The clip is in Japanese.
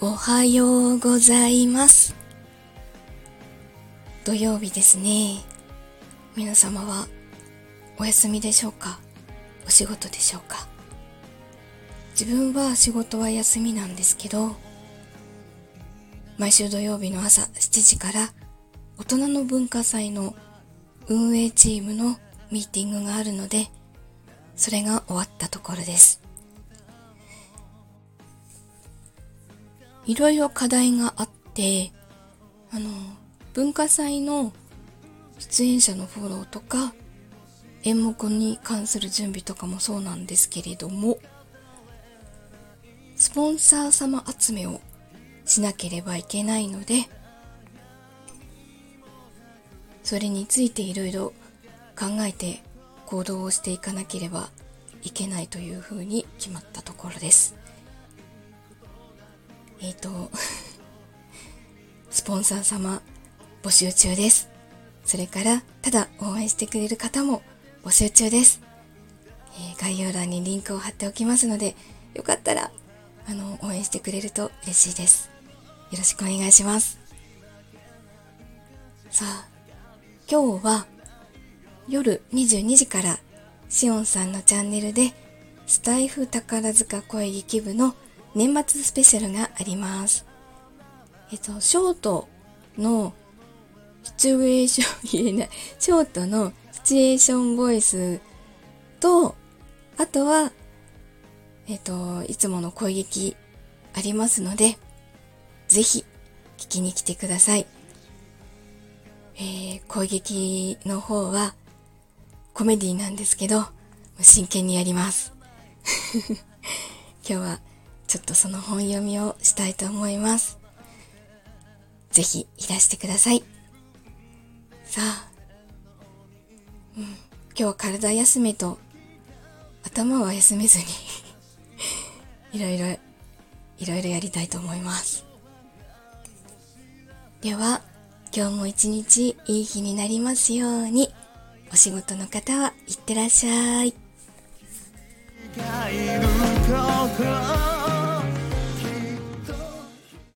おはようございます。土曜日ですね。皆様はお休みでしょうか？お仕事でしょうか？自分は仕事は休みなんですけど毎週土曜日の朝7時から大人の文化祭の運営チームのミーティングがあるのでそれが終わったところです。いろいろ課題があってあの文化祭の出演者のフォローとか演目に関する準備とかもそうなんですけれどもスポンサー様集めをしなければいけないのでそれについていろいろ考えて行動をしていかなければいけないというふうに決まったところです。えっ、ー、とスポンサー様募集中です。それからただ応援してくれる方も募集中です、えー、概要欄にリンクを貼っておきますのでよかったらあの応援してくれると嬉しいです。よろしくお願いします。さあ今日は夜22時からしおんさんのチャンネルでスタイフ宝塚声劇部の年末スペシャルがあります。えっと、ショートのシチュエーション、言えない、ショートのシチュエーションボイスと、あとは、えっと、いつもの声劇ありますので、ぜひ聞きに来てください。えー、声劇の方はコメディなんですけど、真剣にやります。今日はちょっとその本読みをしたいと思います。ぜひいらしてください。さあ、うん、今日は体休めと頭は休めずにいろいろ、いろいろやりたいと思います。では、今日も一日いい日になりますように、お仕事の方はいってらっしゃい。